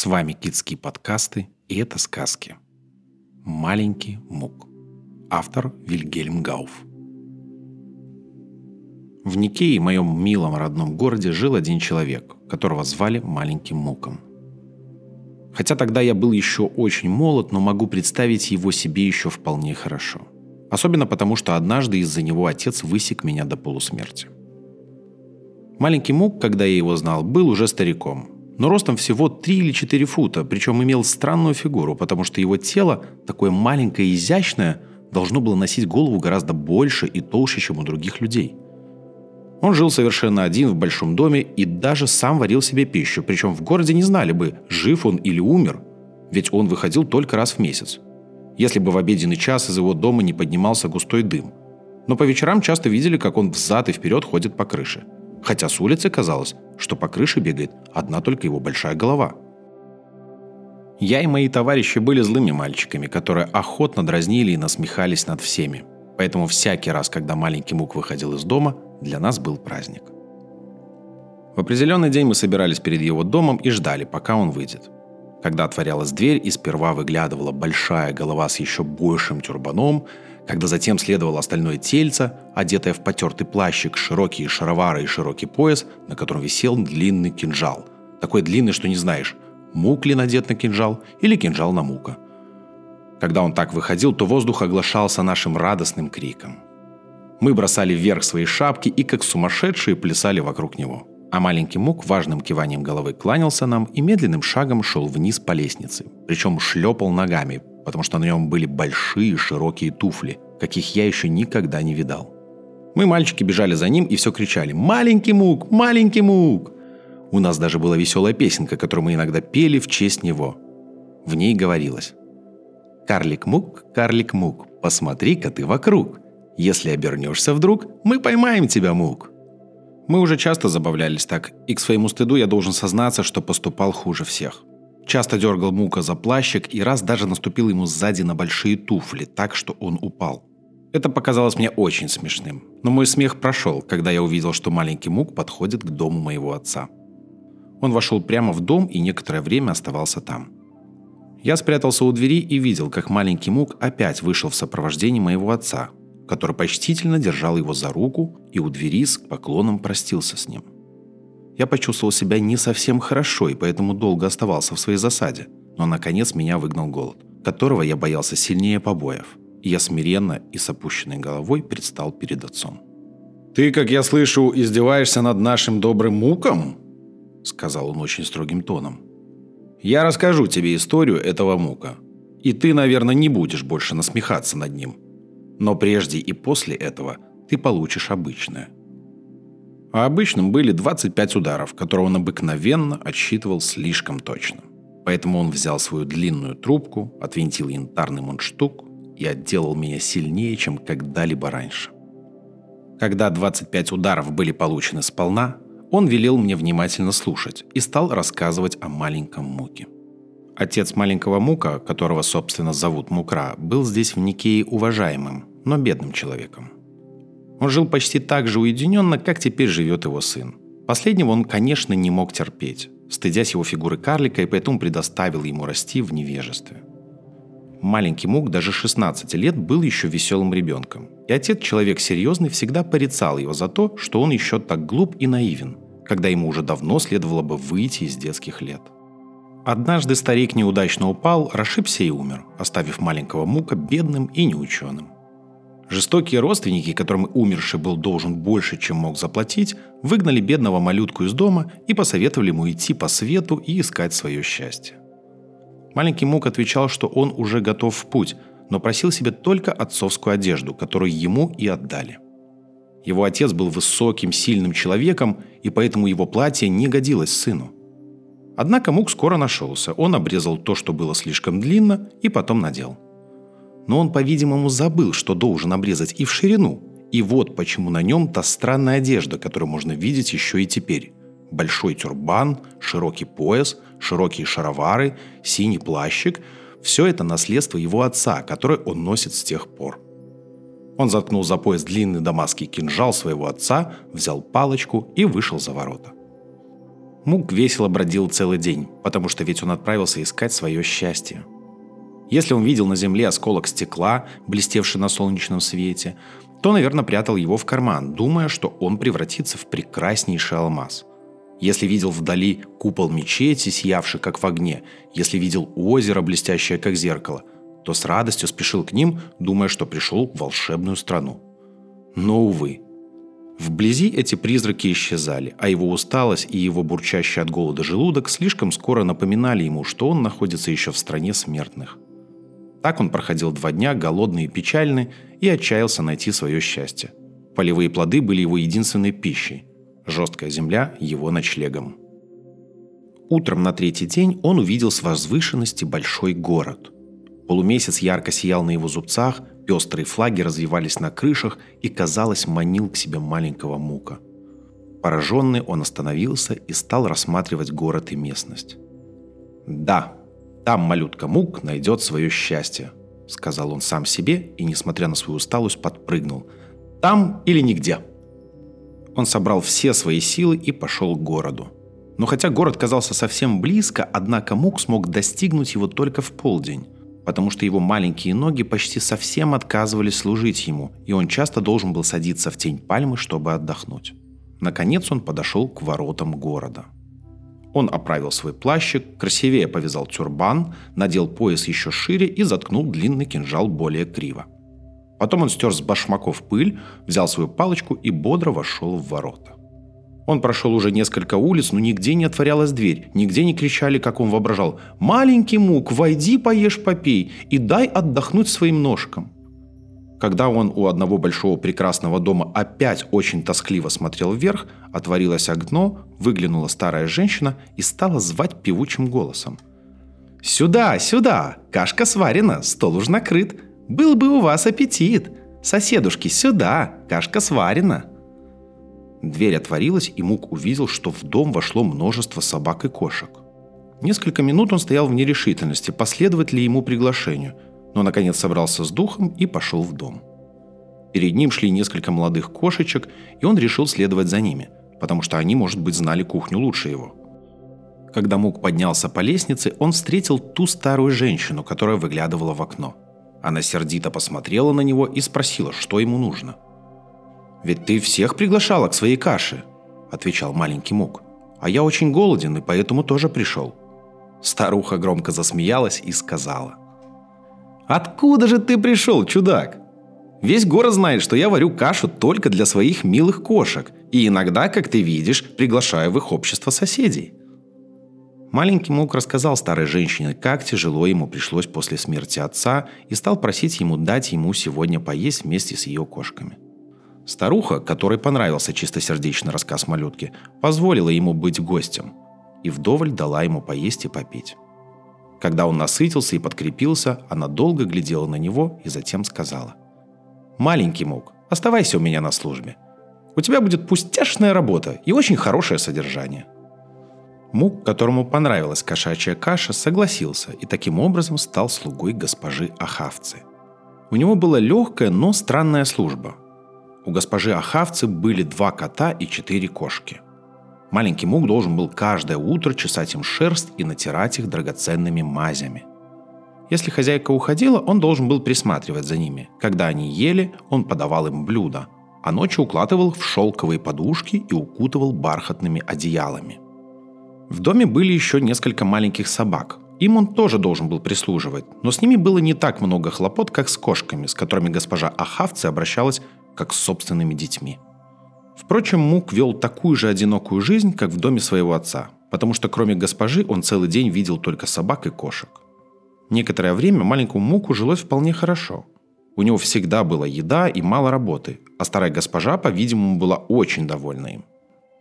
С вами Китские подкасты, и это сказки. Маленький мук. Автор Вильгельм Гауф. В Никее, моем милом родном городе, жил один человек, которого звали Маленьким Муком. Хотя тогда я был еще очень молод, но могу представить его себе еще вполне хорошо. Особенно потому, что однажды из-за него отец высек меня до полусмерти. Маленький Мук, когда я его знал, был уже стариком, но ростом всего 3 или 4 фута, причем имел странную фигуру, потому что его тело, такое маленькое и изящное, должно было носить голову гораздо больше и толще, чем у других людей. Он жил совершенно один в большом доме и даже сам варил себе пищу, причем в городе не знали бы, жив он или умер, ведь он выходил только раз в месяц. Если бы в обеденный час из его дома не поднимался густой дым. Но по вечерам часто видели, как он взад и вперед ходит по крыше – хотя с улицы казалось, что по крыше бегает одна только его большая голова. Я и мои товарищи были злыми мальчиками, которые охотно дразнили и насмехались над всеми. Поэтому всякий раз, когда маленький Мук выходил из дома, для нас был праздник. В определенный день мы собирались перед его домом и ждали, пока он выйдет. Когда отворялась дверь и сперва выглядывала большая голова с еще большим тюрбаном, когда затем следовало остальное тельце, одетое в потертый плащик, широкие шаровары и широкий пояс, на котором висел длинный кинжал. Такой длинный, что не знаешь, мук ли надет на кинжал или кинжал на мука. Когда он так выходил, то воздух оглашался нашим радостным криком. Мы бросали вверх свои шапки и как сумасшедшие плясали вокруг него. А маленький мук важным киванием головы кланялся нам и медленным шагом шел вниз по лестнице. Причем шлепал ногами, потому что на нем были большие широкие туфли, каких я еще никогда не видал. Мы, мальчики, бежали за ним и все кричали «Маленький мук! Маленький мук!» У нас даже была веселая песенка, которую мы иногда пели в честь него. В ней говорилось «Карлик мук, карлик мук, посмотри-ка ты вокруг. Если обернешься вдруг, мы поймаем тебя, мук». Мы уже часто забавлялись так, и к своему стыду я должен сознаться, что поступал хуже всех. Часто дергал Мука за плащик и раз даже наступил ему сзади на большие туфли, так что он упал. Это показалось мне очень смешным, но мой смех прошел, когда я увидел, что маленький Мук подходит к дому моего отца. Он вошел прямо в дом и некоторое время оставался там. Я спрятался у двери и видел, как маленький Мук опять вышел в сопровождении моего отца, который почтительно держал его за руку и у двери с поклоном простился с ним – я почувствовал себя не совсем хорошо и поэтому долго оставался в своей засаде. Но наконец меня выгнал голод, которого я боялся сильнее побоев. И я смиренно и с опущенной головой предстал перед отцом. «Ты, как я слышу, издеваешься над нашим добрым муком?» Сказал он очень строгим тоном. «Я расскажу тебе историю этого мука. И ты, наверное, не будешь больше насмехаться над ним. Но прежде и после этого ты получишь обычное – а обычным были 25 ударов, которые он обыкновенно отсчитывал слишком точно. Поэтому он взял свою длинную трубку, отвинтил янтарный мундштук и отделал меня сильнее, чем когда-либо раньше. Когда 25 ударов были получены сполна, он велел мне внимательно слушать и стал рассказывать о маленьком Муке. Отец маленького Мука, которого, собственно, зовут Мукра, был здесь в Никее уважаемым, но бедным человеком – он жил почти так же уединенно, как теперь живет его сын. Последнего он, конечно, не мог терпеть, стыдясь его фигуры карлика и поэтому предоставил ему расти в невежестве. Маленький Мук даже 16 лет был еще веселым ребенком. И отец, человек серьезный, всегда порицал его за то, что он еще так глуп и наивен, когда ему уже давно следовало бы выйти из детских лет. Однажды старик неудачно упал, расшибся и умер, оставив маленького Мука бедным и неученым. Жестокие родственники, которым умерший был должен больше, чем мог заплатить, выгнали бедного малютку из дома и посоветовали ему идти по свету и искать свое счастье. Маленький Мук отвечал, что он уже готов в путь, но просил себе только отцовскую одежду, которую ему и отдали. Его отец был высоким, сильным человеком, и поэтому его платье не годилось сыну. Однако Мук скоро нашелся. Он обрезал то, что было слишком длинно, и потом надел – но он, по-видимому, забыл, что должен обрезать и в ширину. И вот почему на нем та странная одежда, которую можно видеть еще и теперь. Большой тюрбан, широкий пояс, широкие шаровары, синий плащик – все это наследство его отца, которое он носит с тех пор. Он заткнул за пояс длинный дамасский кинжал своего отца, взял палочку и вышел за ворота. Мук весело бродил целый день, потому что ведь он отправился искать свое счастье. Если он видел на земле осколок стекла, блестевший на солнечном свете, то, наверное, прятал его в карман, думая, что он превратится в прекраснейший алмаз. Если видел вдали купол мечети, сиявший как в огне, если видел озеро, блестящее как зеркало, то с радостью спешил к ним, думая, что пришел в волшебную страну. Но, увы, Вблизи эти призраки исчезали, а его усталость и его бурчащий от голода желудок слишком скоро напоминали ему, что он находится еще в стране смертных. Так он проходил два дня, голодный и печальный, и отчаялся найти свое счастье. Полевые плоды были его единственной пищей, жесткая земля – его ночлегом. Утром на третий день он увидел с возвышенности большой город. Полумесяц ярко сиял на его зубцах, Пестрые флаги развивались на крышах и, казалось, манил к себе маленького мука. Пораженный он остановился и стал рассматривать город и местность. «Да, там малютка Мук найдет свое счастье», — сказал он сам себе и, несмотря на свою усталость, подпрыгнул. «Там или нигде». Он собрал все свои силы и пошел к городу. Но хотя город казался совсем близко, однако Мук смог достигнуть его только в полдень потому что его маленькие ноги почти совсем отказывались служить ему, и он часто должен был садиться в тень пальмы, чтобы отдохнуть. Наконец он подошел к воротам города. Он оправил свой плащик, красивее повязал тюрбан, надел пояс еще шире и заткнул длинный кинжал более криво. Потом он стер с башмаков пыль, взял свою палочку и бодро вошел в ворота. Он прошел уже несколько улиц, но нигде не отворялась дверь, нигде не кричали, как он воображал «Маленький мук, войди, поешь, попей и дай отдохнуть своим ножкам». Когда он у одного большого прекрасного дома опять очень тоскливо смотрел вверх, отворилось окно, выглянула старая женщина и стала звать певучим голосом. «Сюда, сюда! Кашка сварена, стол уж накрыт. Был бы у вас аппетит! Соседушки, сюда! Кашка сварена!» Дверь отворилась, и Мук увидел, что в дом вошло множество собак и кошек. Несколько минут он стоял в нерешительности, последовать ли ему приглашению, но наконец собрался с духом и пошел в дом. Перед ним шли несколько молодых кошечек, и он решил следовать за ними, потому что они, может быть, знали кухню лучше его. Когда Мук поднялся по лестнице, он встретил ту старую женщину, которая выглядывала в окно. Она сердито посмотрела на него и спросила, что ему нужно – «Ведь ты всех приглашала к своей каше», – отвечал маленький Мук. «А я очень голоден и поэтому тоже пришел». Старуха громко засмеялась и сказала. «Откуда же ты пришел, чудак? Весь город знает, что я варю кашу только для своих милых кошек и иногда, как ты видишь, приглашаю в их общество соседей». Маленький Мук рассказал старой женщине, как тяжело ему пришлось после смерти отца и стал просить ему дать ему сегодня поесть вместе с ее кошками – Старуха, которой понравился чистосердечный рассказ малютки, позволила ему быть гостем и вдоволь дала ему поесть и попить. Когда он насытился и подкрепился, она долго глядела на него и затем сказала. «Маленький Мук, оставайся у меня на службе. У тебя будет пустяшная работа и очень хорошее содержание». Мук, которому понравилась кошачья каша, согласился и таким образом стал слугой госпожи Ахавцы. У него была легкая, но странная служба – у госпожи Ахавцы были два кота и четыре кошки. Маленький Мук должен был каждое утро чесать им шерсть и натирать их драгоценными мазями. Если хозяйка уходила, он должен был присматривать за ними. Когда они ели, он подавал им блюда, а ночью укладывал в шелковые подушки и укутывал бархатными одеялами. В доме были еще несколько маленьких собак. Им он тоже должен был прислуживать, но с ними было не так много хлопот, как с кошками, с которыми госпожа Ахавцы обращалась как с собственными детьми. Впрочем, Мук вел такую же одинокую жизнь, как в доме своего отца, потому что кроме госпожи он целый день видел только собак и кошек. Некоторое время маленькому Муку жилось вполне хорошо. У него всегда была еда и мало работы, а старая госпожа, по-видимому, была очень довольна им.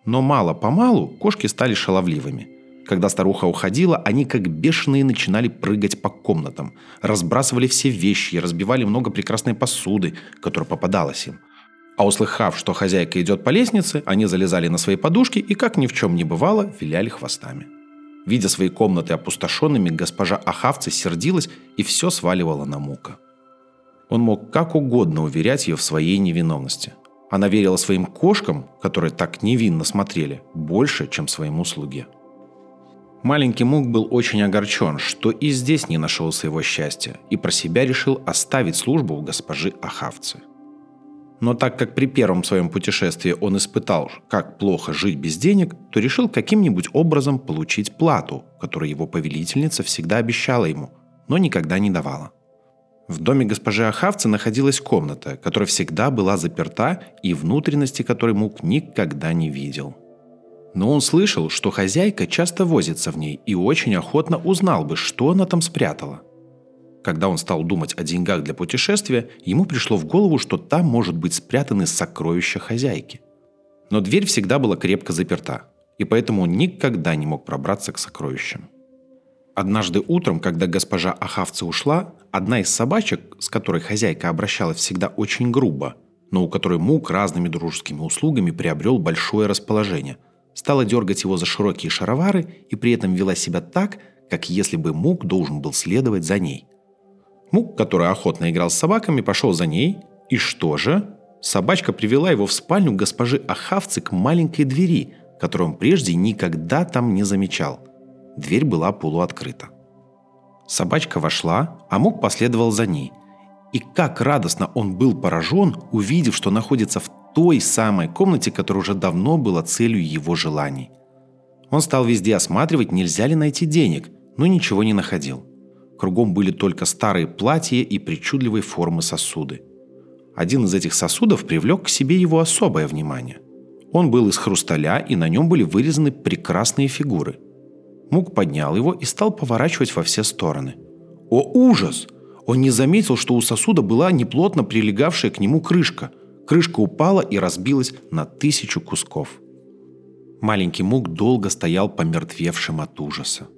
Но мало-помалу кошки стали шаловливыми. Когда старуха уходила, они как бешеные начинали прыгать по комнатам, разбрасывали все вещи и разбивали много прекрасной посуды, которая попадалась им. А услыхав, что хозяйка идет по лестнице, они залезали на свои подушки и, как ни в чем не бывало, виляли хвостами. Видя свои комнаты опустошенными, госпожа Ахавцы сердилась и все сваливала на Мука. Он мог как угодно уверять ее в своей невиновности. Она верила своим кошкам, которые так невинно смотрели, больше, чем своему слуге. Маленький Мук был очень огорчен, что и здесь не нашел своего счастья, и про себя решил оставить службу у госпожи Ахавцы. Но так как при первом своем путешествии он испытал, как плохо жить без денег, то решил каким-нибудь образом получить плату, которую его повелительница всегда обещала ему, но никогда не давала. В доме госпожи Ахавцы находилась комната, которая всегда была заперта и внутренности которой Мук никогда не видел. Но он слышал, что хозяйка часто возится в ней и очень охотно узнал бы, что она там спрятала – когда он стал думать о деньгах для путешествия, ему пришло в голову, что там может быть спрятаны сокровища хозяйки. Но дверь всегда была крепко заперта, и поэтому он никогда не мог пробраться к сокровищам. Однажды утром, когда госпожа Ахавца ушла, одна из собачек, с которой хозяйка обращалась всегда очень грубо, но у которой Мук разными дружескими услугами приобрел большое расположение, стала дергать его за широкие шаровары и при этом вела себя так, как если бы Мук должен был следовать за ней. Мук, который охотно играл с собаками, пошел за ней. И что же? Собачка привела его в спальню госпожи Ахавцы к маленькой двери, которую он прежде никогда там не замечал. Дверь была полуоткрыта. Собачка вошла, а Мук последовал за ней. И как радостно он был поражен, увидев, что находится в той самой комнате, которая уже давно была целью его желаний. Он стал везде осматривать, нельзя ли найти денег, но ничего не находил. Кругом были только старые платья и причудливой формы сосуды. Один из этих сосудов привлек к себе его особое внимание. Он был из хрусталя, и на нем были вырезаны прекрасные фигуры. Мук поднял его и стал поворачивать во все стороны. О ужас! Он не заметил, что у сосуда была неплотно прилегавшая к нему крышка. Крышка упала и разбилась на тысячу кусков. Маленький Мук долго стоял помертвевшим от ужаса.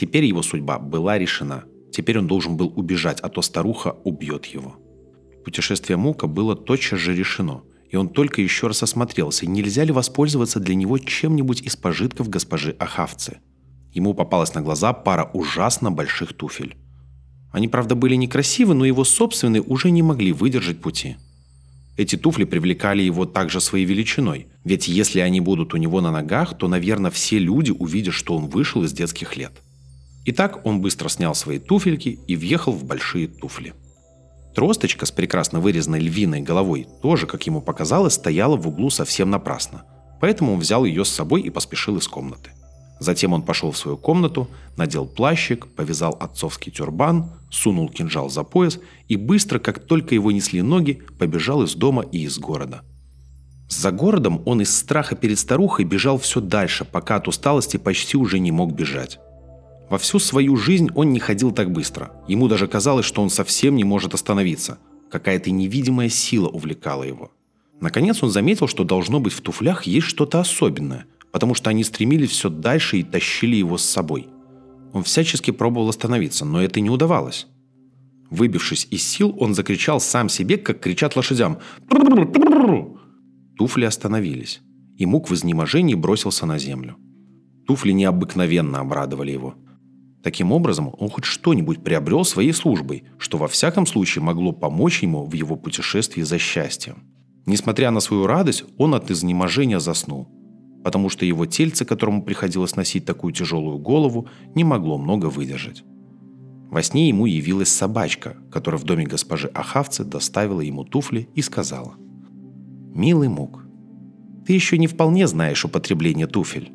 Теперь его судьба была решена. Теперь он должен был убежать, а то старуха убьет его. Путешествие Мука было тотчас же решено, и он только еще раз осмотрелся, нельзя ли воспользоваться для него чем-нибудь из пожитков госпожи Ахавцы. Ему попалась на глаза пара ужасно больших туфель. Они, правда, были некрасивы, но его собственные уже не могли выдержать пути. Эти туфли привлекали его также своей величиной, ведь если они будут у него на ногах, то, наверное, все люди увидят, что он вышел из детских лет – Итак, он быстро снял свои туфельки и въехал в большие туфли. Тросточка с прекрасно вырезанной львиной головой тоже, как ему показалось, стояла в углу совсем напрасно. Поэтому он взял ее с собой и поспешил из комнаты. Затем он пошел в свою комнату, надел плащик, повязал отцовский тюрбан, сунул кинжал за пояс и быстро, как только его несли ноги, побежал из дома и из города. За городом он из страха перед старухой бежал все дальше, пока от усталости почти уже не мог бежать. Во всю свою жизнь он не ходил так быстро. Ему даже казалось, что он совсем не может остановиться. Какая-то невидимая сила увлекала его. Наконец он заметил, что должно быть в туфлях есть что-то особенное, потому что они стремились все дальше и тащили его с собой. Он всячески пробовал остановиться, но это не удавалось. Выбившись из сил, он закричал сам себе, как кричат лошадям. Туфли остановились, и Мук в изнеможении бросился на землю. Туфли необыкновенно обрадовали его – Таким образом, он хоть что-нибудь приобрел своей службой, что во всяком случае могло помочь ему в его путешествии за счастьем. Несмотря на свою радость, он от изнеможения заснул, потому что его тельце, которому приходилось носить такую тяжелую голову, не могло много выдержать. Во сне ему явилась собачка, которая в доме госпожи Ахавцы доставила ему туфли и сказала. «Милый Мук, ты еще не вполне знаешь употребление туфель.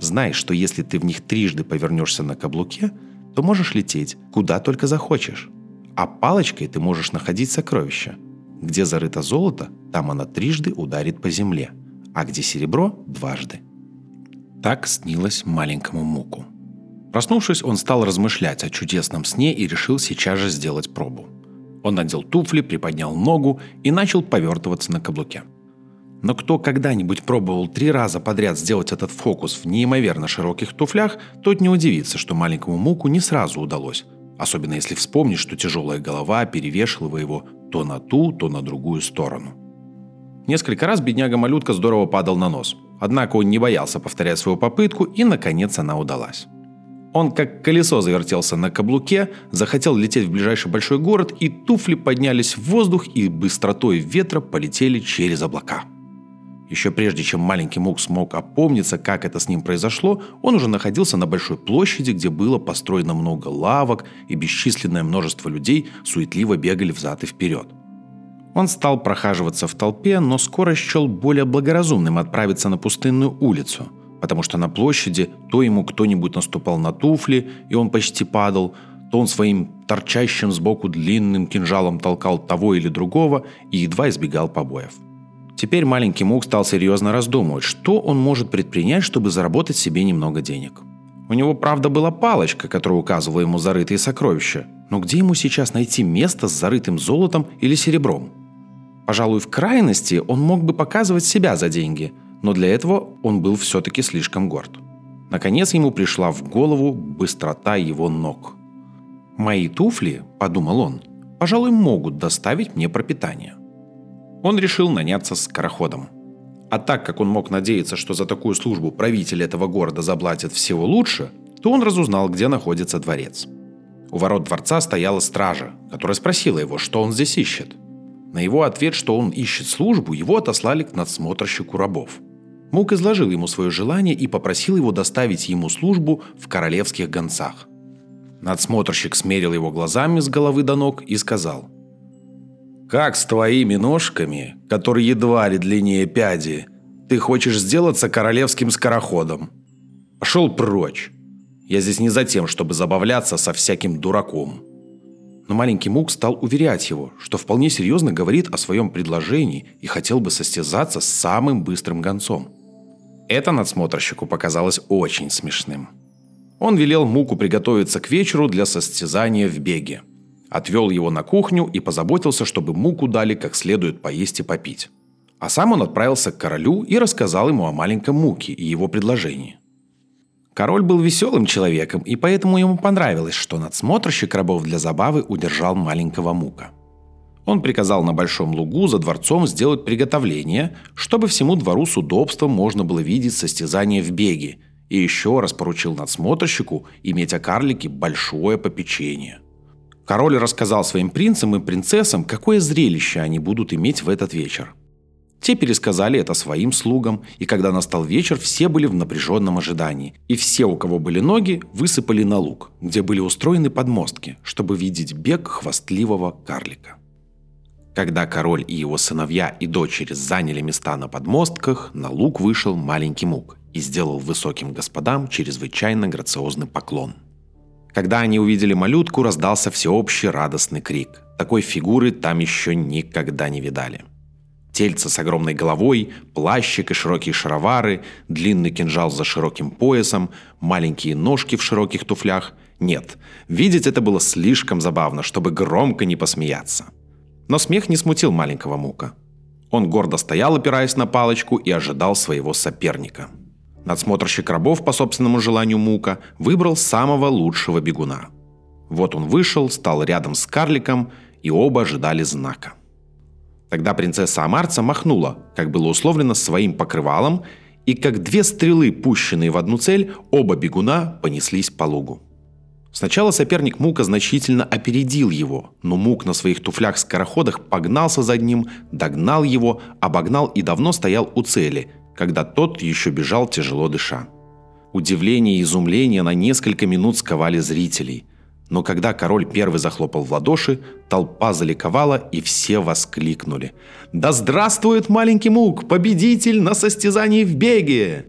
Знай, что если ты в них трижды повернешься на каблуке, то можешь лететь, куда только захочешь. А палочкой ты можешь находить сокровища. Где зарыто золото, там оно трижды ударит по земле, а где серебро – дважды. Так снилось маленькому Муку. Проснувшись, он стал размышлять о чудесном сне и решил сейчас же сделать пробу. Он надел туфли, приподнял ногу и начал повертываться на каблуке – но кто когда-нибудь пробовал три раза подряд сделать этот фокус в неимоверно широких туфлях, тот не удивится, что маленькому Муку не сразу удалось. Особенно если вспомнить, что тяжелая голова перевешивала его то на ту, то на другую сторону. Несколько раз бедняга-малютка здорово падал на нос. Однако он не боялся повторять свою попытку, и, наконец, она удалась. Он как колесо завертелся на каблуке, захотел лететь в ближайший большой город, и туфли поднялись в воздух и быстротой ветра полетели через облака. Еще прежде, чем маленький Мук смог опомниться, как это с ним произошло, он уже находился на большой площади, где было построено много лавок, и бесчисленное множество людей суетливо бегали взад и вперед. Он стал прохаживаться в толпе, но скоро счел более благоразумным отправиться на пустынную улицу – потому что на площади то ему кто-нибудь наступал на туфли, и он почти падал, то он своим торчащим сбоку длинным кинжалом толкал того или другого и едва избегал побоев. Теперь маленький Мук стал серьезно раздумывать, что он может предпринять, чтобы заработать себе немного денег. У него, правда, была палочка, которая указывала ему зарытые сокровища, но где ему сейчас найти место с зарытым золотом или серебром? Пожалуй, в крайности он мог бы показывать себя за деньги – но для этого он был все-таки слишком горд. Наконец ему пришла в голову быстрота его ног. «Мои туфли, — подумал он, — пожалуй, могут доставить мне пропитание». Он решил наняться скороходом. А так как он мог надеяться, что за такую службу правитель этого города заплатит всего лучше, то он разузнал, где находится дворец. У ворот дворца стояла стража, которая спросила его, что он здесь ищет. На его ответ, что он ищет службу, его отослали к надсмотрщику рабов – Мук изложил ему свое желание и попросил его доставить ему службу в королевских гонцах. Надсмотрщик смерил его глазами с головы до ног и сказал. «Как с твоими ножками, которые едва ли длиннее пяди, ты хочешь сделаться королевским скороходом? Пошел прочь. Я здесь не за тем, чтобы забавляться со всяким дураком». Но маленький Мук стал уверять его, что вполне серьезно говорит о своем предложении и хотел бы состязаться с самым быстрым гонцом – это надсмотрщику показалось очень смешным. Он велел Муку приготовиться к вечеру для состязания в беге. Отвел его на кухню и позаботился, чтобы Муку дали как следует поесть и попить. А сам он отправился к королю и рассказал ему о маленьком Муке и его предложении. Король был веселым человеком, и поэтому ему понравилось, что надсмотрщик рабов для забавы удержал маленького Мука – он приказал на большом лугу за дворцом сделать приготовление, чтобы всему двору с удобством можно было видеть состязание в беге, и еще раз поручил надсмотрщику иметь о карлике большое попечение. Король рассказал своим принцам и принцессам, какое зрелище они будут иметь в этот вечер. Те пересказали это своим слугам, и когда настал вечер, все были в напряженном ожидании, и все, у кого были ноги, высыпали на луг, где были устроены подмостки, чтобы видеть бег хвастливого карлика. Когда король и его сыновья и дочери заняли места на подмостках, на луг вышел маленький мук и сделал высоким господам чрезвычайно грациозный поклон. Когда они увидели малютку, раздался всеобщий радостный крик. Такой фигуры там еще никогда не видали. Тельце с огромной головой, плащик и широкие шаровары, длинный кинжал за широким поясом, маленькие ножки в широких туфлях. Нет, видеть это было слишком забавно, чтобы громко не посмеяться – но смех не смутил маленького Мука. Он гордо стоял, опираясь на палочку, и ожидал своего соперника. Надсмотрщик рабов по собственному желанию Мука выбрал самого лучшего бегуна. Вот он вышел, стал рядом с карликом, и оба ожидали знака. Тогда принцесса Амарца махнула, как было условлено, своим покрывалом, и как две стрелы, пущенные в одну цель, оба бегуна понеслись по лугу. Сначала соперник Мука значительно опередил его, но Мук на своих туфлях-скороходах погнался за ним, догнал его, обогнал и давно стоял у цели, когда тот еще бежал тяжело дыша. Удивление и изумление на несколько минут сковали зрителей. Но когда король первый захлопал в ладоши, толпа заликовала и все воскликнули. «Да здравствует маленький Мук, победитель на состязании в беге!»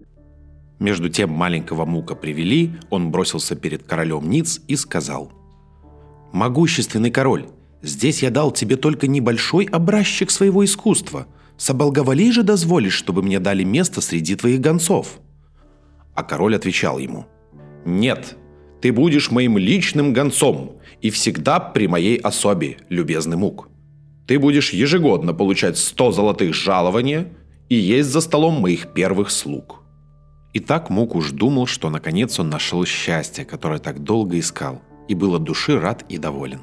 Между тем маленького Мука привели, он бросился перед королем Ниц и сказал. «Могущественный король, здесь я дал тебе только небольшой образчик своего искусства. Соболговали же дозволишь, чтобы мне дали место среди твоих гонцов». А король отвечал ему. «Нет, ты будешь моим личным гонцом и всегда при моей особе, любезный Мук. Ты будешь ежегодно получать сто золотых жалования и есть за столом моих первых слуг». И так Мук уж думал, что наконец он нашел счастье, которое так долго искал, и был от души рад и доволен.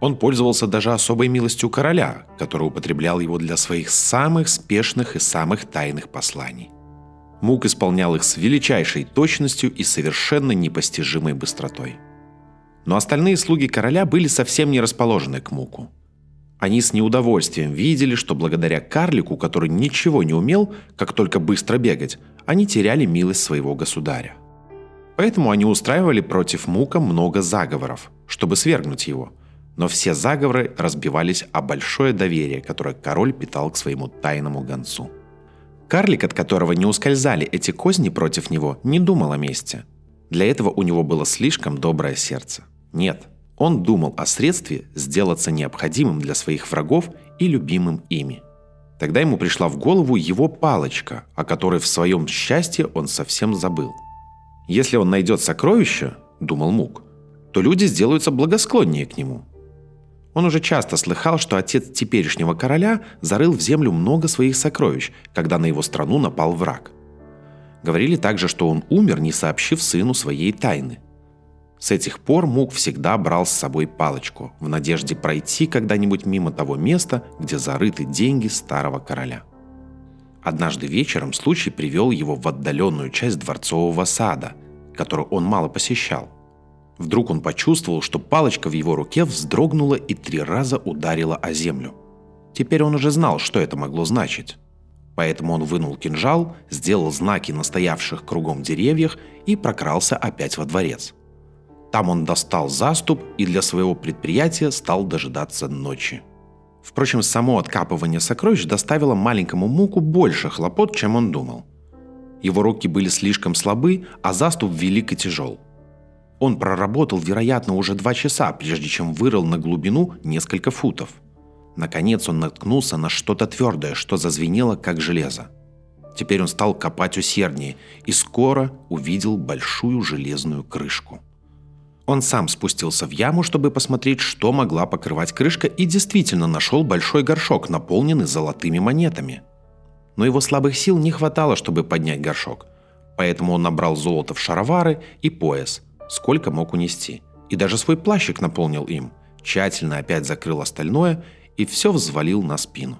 Он пользовался даже особой милостью короля, который употреблял его для своих самых спешных и самых тайных посланий. Мук исполнял их с величайшей точностью и совершенно непостижимой быстротой. Но остальные слуги короля были совсем не расположены к Муку. Они с неудовольствием видели, что благодаря карлику, который ничего не умел, как только быстро бегать, они теряли милость своего государя. Поэтому они устраивали против Мука много заговоров, чтобы свергнуть его. Но все заговоры разбивались о большое доверие, которое король питал к своему тайному гонцу. Карлик, от которого не ускользали эти козни против него, не думал о мести. Для этого у него было слишком доброе сердце. Нет, он думал о средстве сделаться необходимым для своих врагов и любимым ими. Тогда ему пришла в голову его палочка, о которой в своем счастье он совсем забыл. Если он найдет сокровище, думал Мук, то люди сделаются благосклоннее к нему. Он уже часто слыхал, что отец теперешнего короля зарыл в землю много своих сокровищ, когда на его страну напал враг. Говорили также, что он умер, не сообщив сыну своей тайны. С этих пор Мук всегда брал с собой палочку, в надежде пройти когда-нибудь мимо того места, где зарыты деньги старого короля. Однажды вечером случай привел его в отдаленную часть дворцового сада, которую он мало посещал. Вдруг он почувствовал, что палочка в его руке вздрогнула и три раза ударила о землю. Теперь он уже знал, что это могло значить. Поэтому он вынул кинжал, сделал знаки на стоявших кругом деревьях и прокрался опять во дворец. Там он достал заступ и для своего предприятия стал дожидаться ночи. Впрочем, само откапывание сокровищ доставило маленькому Муку больше хлопот, чем он думал. Его руки были слишком слабы, а заступ велик и тяжел. Он проработал, вероятно, уже два часа, прежде чем вырыл на глубину несколько футов. Наконец он наткнулся на что-то твердое, что зазвенело, как железо. Теперь он стал копать усерднее и скоро увидел большую железную крышку. Он сам спустился в яму, чтобы посмотреть, что могла покрывать крышка, и действительно нашел большой горшок, наполненный золотыми монетами. Но его слабых сил не хватало, чтобы поднять горшок. Поэтому он набрал золото в шаровары и пояс, сколько мог унести. И даже свой плащик наполнил им, тщательно опять закрыл остальное и все взвалил на спину.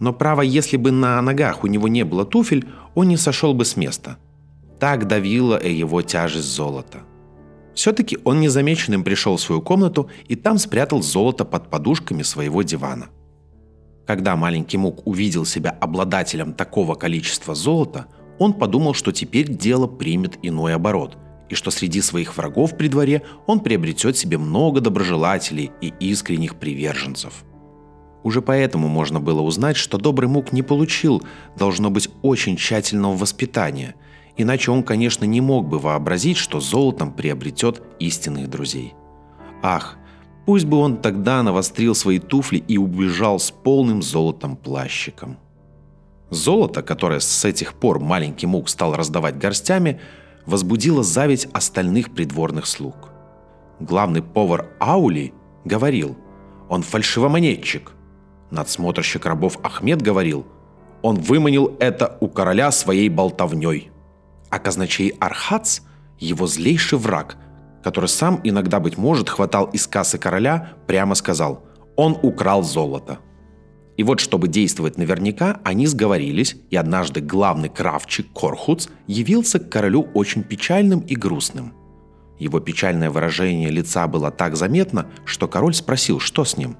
Но право, если бы на ногах у него не было туфель, он не сошел бы с места. Так давила его тяжесть золота. Все-таки он незамеченным пришел в свою комнату и там спрятал золото под подушками своего дивана. Когда маленький Мук увидел себя обладателем такого количества золота, он подумал, что теперь дело примет иной оборот – и что среди своих врагов при дворе он приобретет себе много доброжелателей и искренних приверженцев. Уже поэтому можно было узнать, что добрый мук не получил, должно быть, очень тщательного воспитания, иначе он, конечно, не мог бы вообразить, что золотом приобретет истинных друзей. Ах, пусть бы он тогда навострил свои туфли и убежал с полным золотом плащиком. Золото, которое с этих пор маленький мук стал раздавать горстями – возбудила зависть остальных придворных слуг. Главный повар Аули говорил, он фальшивомонетчик. Надсмотрщик рабов Ахмед говорил, он выманил это у короля своей болтовней. А казначей Архац – его злейший враг, который сам иногда, быть может, хватал из кассы короля, прямо сказал, он украл золото – и вот, чтобы действовать наверняка, они сговорились, и однажды главный кравчик Корхуц явился к королю очень печальным и грустным. Его печальное выражение лица было так заметно, что король спросил, что с ним.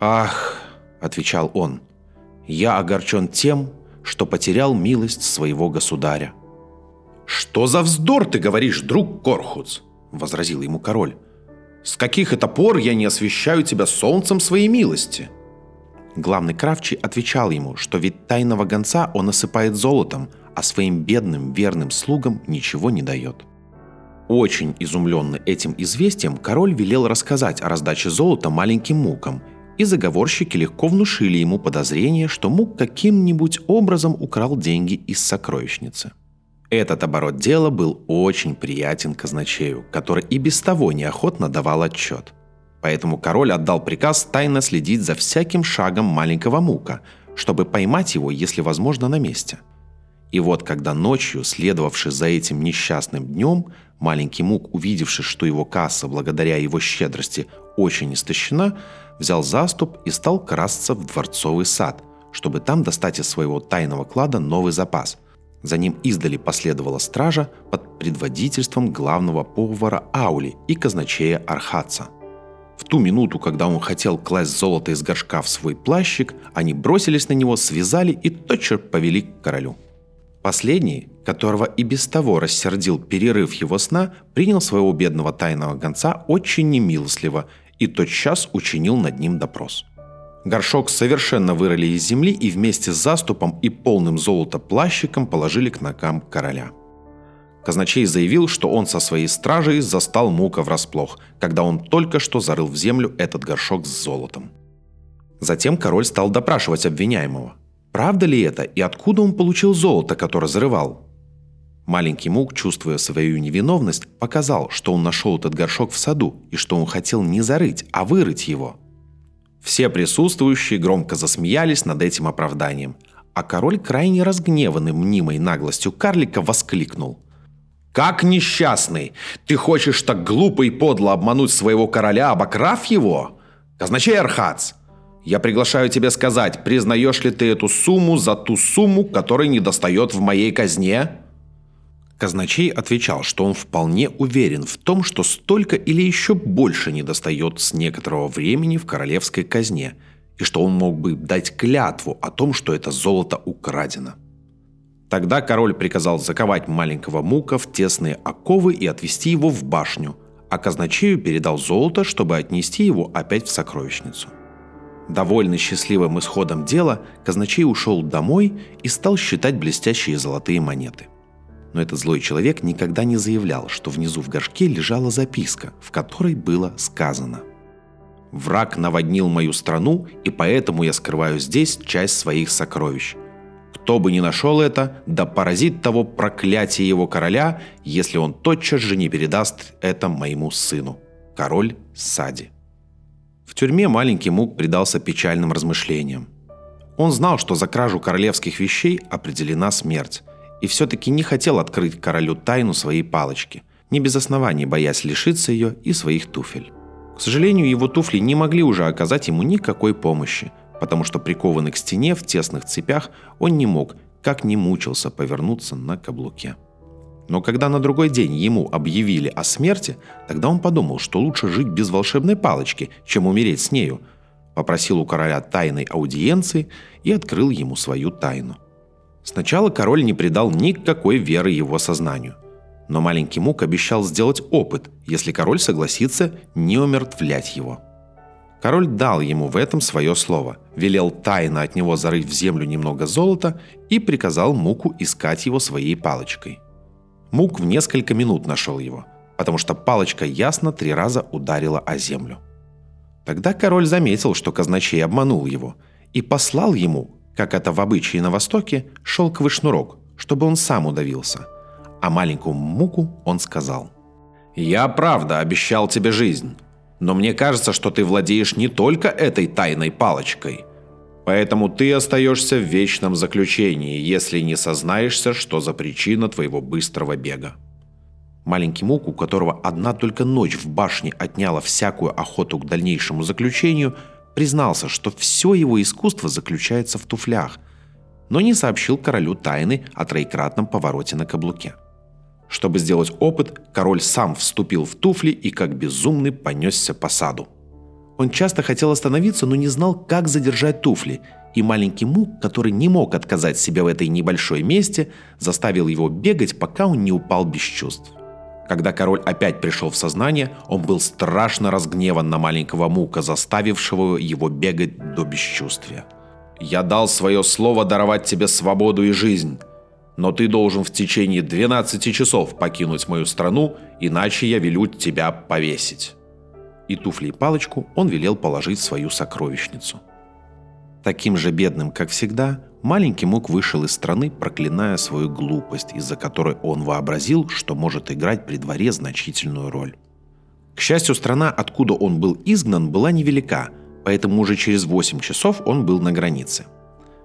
«Ах», — отвечал он, — «я огорчен тем, что потерял милость своего государя». «Что за вздор ты говоришь, друг Корхуц?» — возразил ему король. «С каких это пор я не освещаю тебя солнцем своей милости?» Главный Кравчий отвечал ему, что ведь тайного гонца он осыпает золотом, а своим бедным верным слугам ничего не дает. Очень изумленный этим известием, король велел рассказать о раздаче золота маленьким мукам, и заговорщики легко внушили ему подозрение, что мук каким-нибудь образом украл деньги из сокровищницы. Этот оборот дела был очень приятен казначею, который и без того неохотно давал отчет – Поэтому король отдал приказ тайно следить за всяким шагом маленького Мука, чтобы поймать его, если возможно, на месте. И вот когда ночью, следовавший за этим несчастным днем, маленький Мук, увидевший, что его касса, благодаря его щедрости, очень истощена, взял заступ и стал красться в дворцовый сад, чтобы там достать из своего тайного клада новый запас. За ним издали последовала стража под предводительством главного повара Аули и казначея Архаца. В ту минуту, когда он хотел класть золото из горшка в свой плащик, они бросились на него, связали и тотчас повели к королю. Последний, которого и без того рассердил перерыв его сна, принял своего бедного тайного гонца очень немилостливо и тотчас учинил над ним допрос – Горшок совершенно вырыли из земли и вместе с заступом и полным золота плащиком положили к ногам короля. Казначей заявил, что он со своей стражей застал Мука врасплох, когда он только что зарыл в землю этот горшок с золотом. Затем король стал допрашивать обвиняемого. Правда ли это и откуда он получил золото, которое зарывал? Маленький Мук, чувствуя свою невиновность, показал, что он нашел этот горшок в саду и что он хотел не зарыть, а вырыть его – все присутствующие громко засмеялись над этим оправданием, а король, крайне разгневанный мнимой наглостью карлика, воскликнул. «Как несчастный! Ты хочешь так глупо и подло обмануть своего короля, обокрав его? Казначей Архац, я приглашаю тебя сказать, признаешь ли ты эту сумму за ту сумму, которая недостает в моей казне?» Казначей отвечал, что он вполне уверен в том, что столько или еще больше не достает с некоторого времени в королевской казне, и что он мог бы дать клятву о том, что это золото украдено. Тогда король приказал заковать маленького мука в тесные оковы и отвезти его в башню, а казначею передал золото, чтобы отнести его опять в сокровищницу. Довольный счастливым исходом дела, казначей ушел домой и стал считать блестящие золотые монеты. Но этот злой человек никогда не заявлял, что внизу в горшке лежала записка, в которой было сказано «Враг наводнил мою страну, и поэтому я скрываю здесь часть своих сокровищ. Кто бы ни нашел это, да поразит того проклятие его короля, если он тотчас же не передаст это моему сыну. Король Сади». В тюрьме маленький Мук предался печальным размышлениям. Он знал, что за кражу королевских вещей определена смерть, и все-таки не хотел открыть королю тайну своей палочки, не без оснований боясь лишиться ее и своих туфель. К сожалению, его туфли не могли уже оказать ему никакой помощи, потому что прикованный к стене в тесных цепях он не мог, как ни мучился, повернуться на каблуке. Но когда на другой день ему объявили о смерти, тогда он подумал, что лучше жить без волшебной палочки, чем умереть с нею. Попросил у короля тайной аудиенции и открыл ему свою тайну. Сначала король не придал никакой веры его сознанию. Но маленький Мук обещал сделать опыт, если король согласится не умертвлять его. Король дал ему в этом свое слово, велел тайно от него зарыть в землю немного золота и приказал Муку искать его своей палочкой. Мук в несколько минут нашел его, потому что палочка ясно три раза ударила о землю. Тогда король заметил, что казначей обманул его, и послал ему как это в обычае на Востоке, шелковый шнурок, чтобы он сам удавился. А маленькому Муку он сказал. «Я правда обещал тебе жизнь, но мне кажется, что ты владеешь не только этой тайной палочкой. Поэтому ты остаешься в вечном заключении, если не сознаешься, что за причина твоего быстрого бега». Маленький Мук, у которого одна только ночь в башне отняла всякую охоту к дальнейшему заключению – признался, что все его искусство заключается в туфлях, но не сообщил королю тайны о троекратном повороте на каблуке. Чтобы сделать опыт, король сам вступил в туфли и как безумный понесся по саду. Он часто хотел остановиться, но не знал, как задержать туфли, и маленький Мук, который не мог отказать себе в этой небольшой месте, заставил его бегать, пока он не упал без чувств. Когда король опять пришел в сознание, он был страшно разгневан на маленького Мука, заставившего его бегать до бесчувствия. «Я дал свое слово даровать тебе свободу и жизнь, но ты должен в течение 12 часов покинуть мою страну, иначе я велю тебя повесить». И туфли и палочку он велел положить в свою сокровищницу. Таким же бедным, как всегда, Маленький Мук вышел из страны, проклиная свою глупость, из-за которой он вообразил, что может играть при дворе значительную роль. К счастью, страна, откуда он был изгнан, была невелика, поэтому уже через 8 часов он был на границе.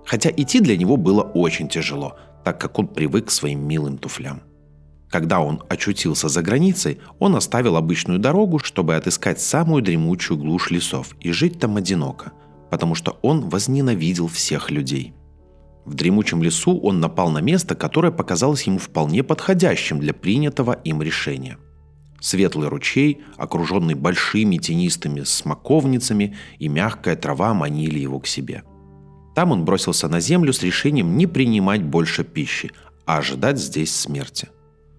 Хотя идти для него было очень тяжело, так как он привык к своим милым туфлям. Когда он очутился за границей, он оставил обычную дорогу, чтобы отыскать самую дремучую глушь лесов и жить там одиноко, потому что он возненавидел всех людей – В дремучем лесу он напал на место, которое показалось ему вполне подходящим для принятого им решения. Светлый ручей, окруженный большими тенистыми смоковницами, и мягкая трава манили его к себе. Там он бросился на землю с решением не принимать больше пищи, а ожидать здесь смерти.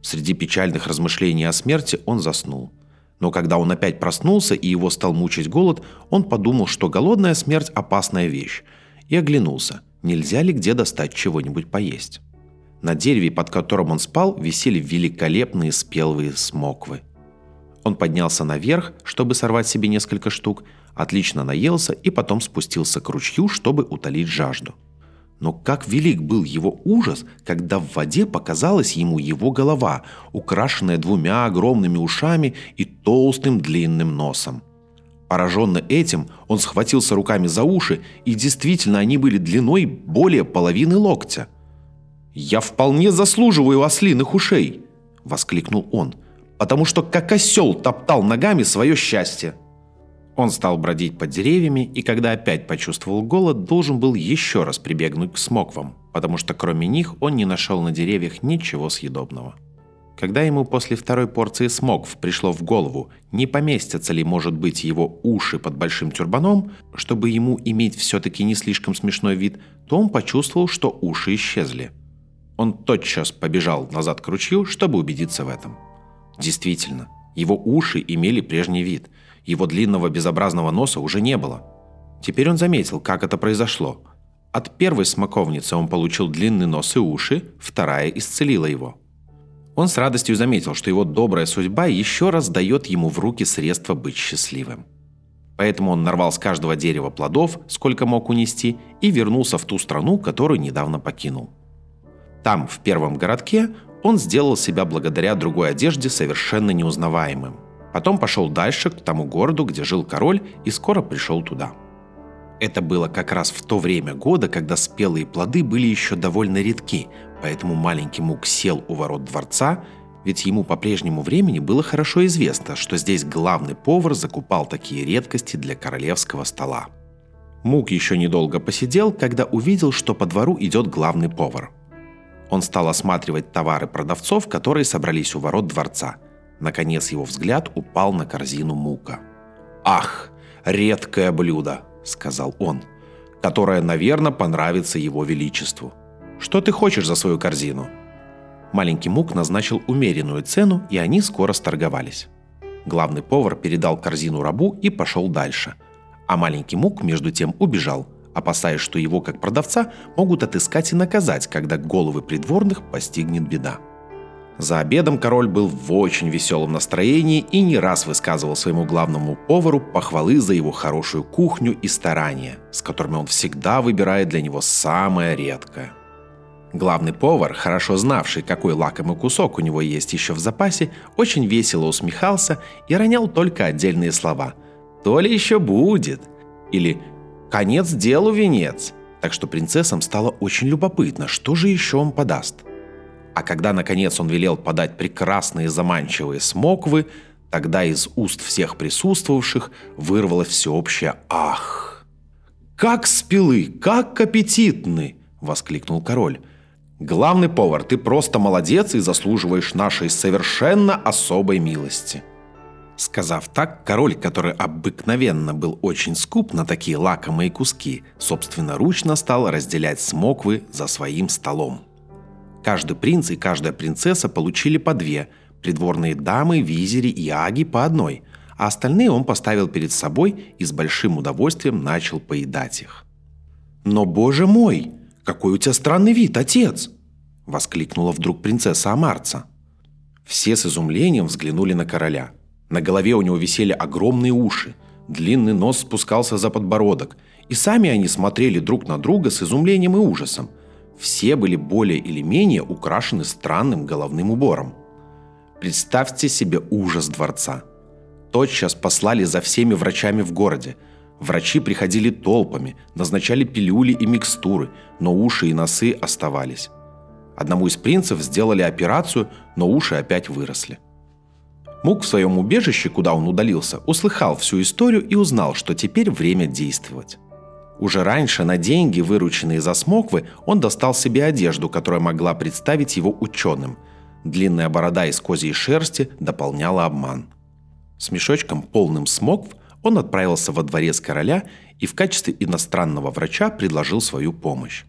Среди печальных размышлений о смерти он заснул. Но когда он опять проснулся и его стал мучить голод, он подумал, что голодная смерть – опасная вещь, и оглянулся – нельзя ли где достать чего-нибудь поесть. На дереве, под которым он спал, висели великолепные спелые смоквы. Он поднялся наверх, чтобы сорвать себе несколько штук, отлично наелся и потом спустился к ручью, чтобы утолить жажду. Но как велик был его ужас, когда в воде показалась ему его голова, украшенная двумя огромными ушами и толстым длинным носом – Пораженный этим, он схватился руками за уши, и действительно они были длиной более половины локтя. «Я вполне заслуживаю ослиных ушей!» – воскликнул он, «потому что как осел топтал ногами свое счастье!» Он стал бродить под деревьями, и когда опять почувствовал голод, должен был еще раз прибегнуть к смоквам, потому что кроме них он не нашел на деревьях ничего съедобного. Когда ему после второй порции смокв пришло в голову, не поместятся ли, может быть, его уши под большим тюрбаном, чтобы ему иметь все-таки не слишком смешной вид, то он почувствовал, что уши исчезли. Он тотчас побежал назад к ручью, чтобы убедиться в этом. Действительно, его уши имели прежний вид. Его длинного безобразного носа уже не было. Теперь он заметил, как это произошло. От первой смоковницы он получил длинный нос и уши, вторая исцелила его – он с радостью заметил, что его добрая судьба еще раз дает ему в руки средства быть счастливым. Поэтому он нарвал с каждого дерева плодов, сколько мог унести, и вернулся в ту страну, которую недавно покинул. Там, в первом городке, он сделал себя благодаря другой одежде совершенно неузнаваемым. Потом пошел дальше к тому городу, где жил король, и скоро пришел туда. Это было как раз в то время года, когда спелые плоды были еще довольно редки, Поэтому маленький Мук сел у ворот дворца, ведь ему по прежнему времени было хорошо известно, что здесь главный повар закупал такие редкости для королевского стола. Мук еще недолго посидел, когда увидел, что по двору идет главный повар. Он стал осматривать товары продавцов, которые собрались у ворот дворца. Наконец его взгляд упал на корзину Мука. «Ах, редкое блюдо!» – сказал он, – «которое, наверное, понравится его величеству. Что ты хочешь за свою корзину?» Маленький Мук назначил умеренную цену, и они скоро сторговались. Главный повар передал корзину рабу и пошел дальше. А маленький Мук, между тем, убежал, опасаясь, что его, как продавца, могут отыскать и наказать, когда головы придворных постигнет беда. За обедом король был в очень веселом настроении и не раз высказывал своему главному повару похвалы за его хорошую кухню и старания, с которыми он всегда выбирает для него самое редкое. Главный повар, хорошо знавший, какой лакомый кусок у него есть еще в запасе, очень весело усмехался и ронял только отдельные слова. «То ли еще будет!» или «Конец делу венец!» Так что принцессам стало очень любопытно, что же еще он подаст. А когда, наконец, он велел подать прекрасные заманчивые смоквы, тогда из уст всех присутствовавших вырвалось всеобщее «Ах!» «Как спелы! Как аппетитны!» — воскликнул король. Главный повар, ты просто молодец и заслуживаешь нашей совершенно особой милости. Сказав так, король, который обыкновенно был очень скуп на такие лакомые куски, собственноручно стал разделять смоквы за своим столом. Каждый принц и каждая принцесса получили по две, придворные дамы, визири и аги по одной, а остальные он поставил перед собой и с большим удовольствием начал поедать их. «Но, боже мой!» «Какой у тебя странный вид, отец!» – воскликнула вдруг принцесса Амарца. Все с изумлением взглянули на короля. На голове у него висели огромные уши, длинный нос спускался за подбородок, и сами они смотрели друг на друга с изумлением и ужасом. Все были более или менее украшены странным головным убором. Представьте себе ужас дворца. Тотчас послали за всеми врачами в городе – Врачи приходили толпами, назначали пилюли и микстуры, но уши и носы оставались. Одному из принцев сделали операцию, но уши опять выросли. Мук в своем убежище, куда он удалился, услыхал всю историю и узнал, что теперь время действовать. Уже раньше на деньги, вырученные за смоквы, он достал себе одежду, которая могла представить его ученым. Длинная борода из козьей шерсти дополняла обман. С мешочком, полным смокв, он отправился во дворец короля и в качестве иностранного врача предложил свою помощь.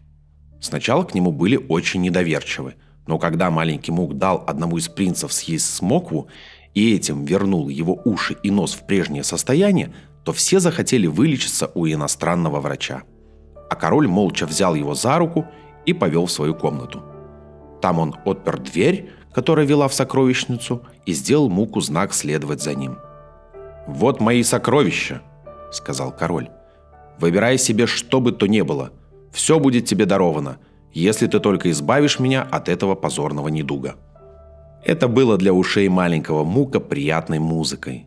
Сначала к нему были очень недоверчивы, но когда маленький Мук дал одному из принцев съесть смокву и этим вернул его уши и нос в прежнее состояние, то все захотели вылечиться у иностранного врача. А король молча взял его за руку и повел в свою комнату. Там он отпер дверь, которая вела в сокровищницу, и сделал Муку знак следовать за ним. «Вот мои сокровища», — сказал король. «Выбирай себе что бы то ни было. Все будет тебе даровано, если ты только избавишь меня от этого позорного недуга». Это было для ушей маленького Мука приятной музыкой.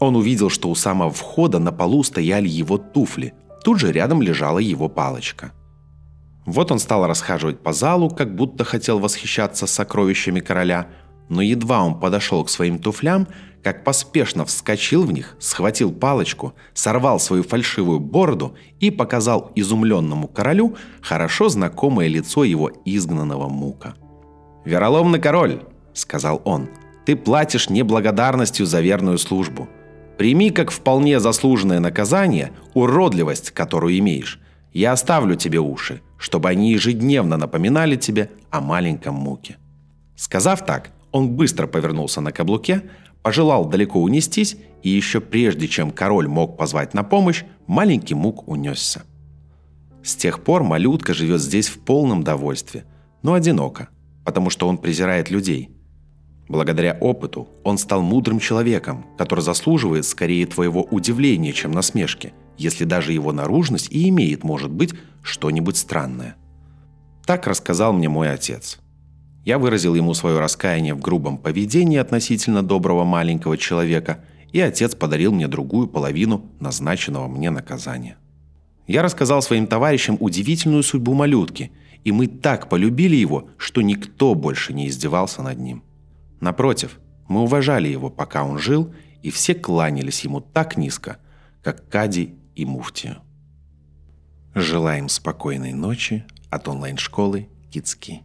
Он увидел, что у самого входа на полу стояли его туфли. Тут же рядом лежала его палочка. Вот он стал расхаживать по залу, как будто хотел восхищаться сокровищами короля, но едва он подошел к своим туфлям, как поспешно вскочил в них, схватил палочку, сорвал свою фальшивую бороду и показал изумленному королю хорошо знакомое лицо его изгнанного мука. «Вероломный король!» – сказал он. «Ты платишь неблагодарностью за верную службу. Прими как вполне заслуженное наказание уродливость, которую имеешь. Я оставлю тебе уши, чтобы они ежедневно напоминали тебе о маленьком муке». Сказав так, он быстро повернулся на каблуке, пожелал далеко унестись, и еще прежде, чем король мог позвать на помощь, маленький мук унесся. С тех пор малютка живет здесь в полном довольстве, но одиноко, потому что он презирает людей – Благодаря опыту он стал мудрым человеком, который заслуживает скорее твоего удивления, чем насмешки, если даже его наружность и имеет, может быть, что-нибудь странное. Так рассказал мне мой отец. Я выразил ему свое раскаяние в грубом поведении относительно доброго маленького человека, и отец подарил мне другую половину назначенного мне наказания. Я рассказал своим товарищам удивительную судьбу малютки, и мы так полюбили его, что никто больше не издевался над ним. Напротив, мы уважали его, пока он жил, и все кланялись ему так низко, как Кади и Муфтию. Желаем спокойной ночи от онлайн-школы Кицки.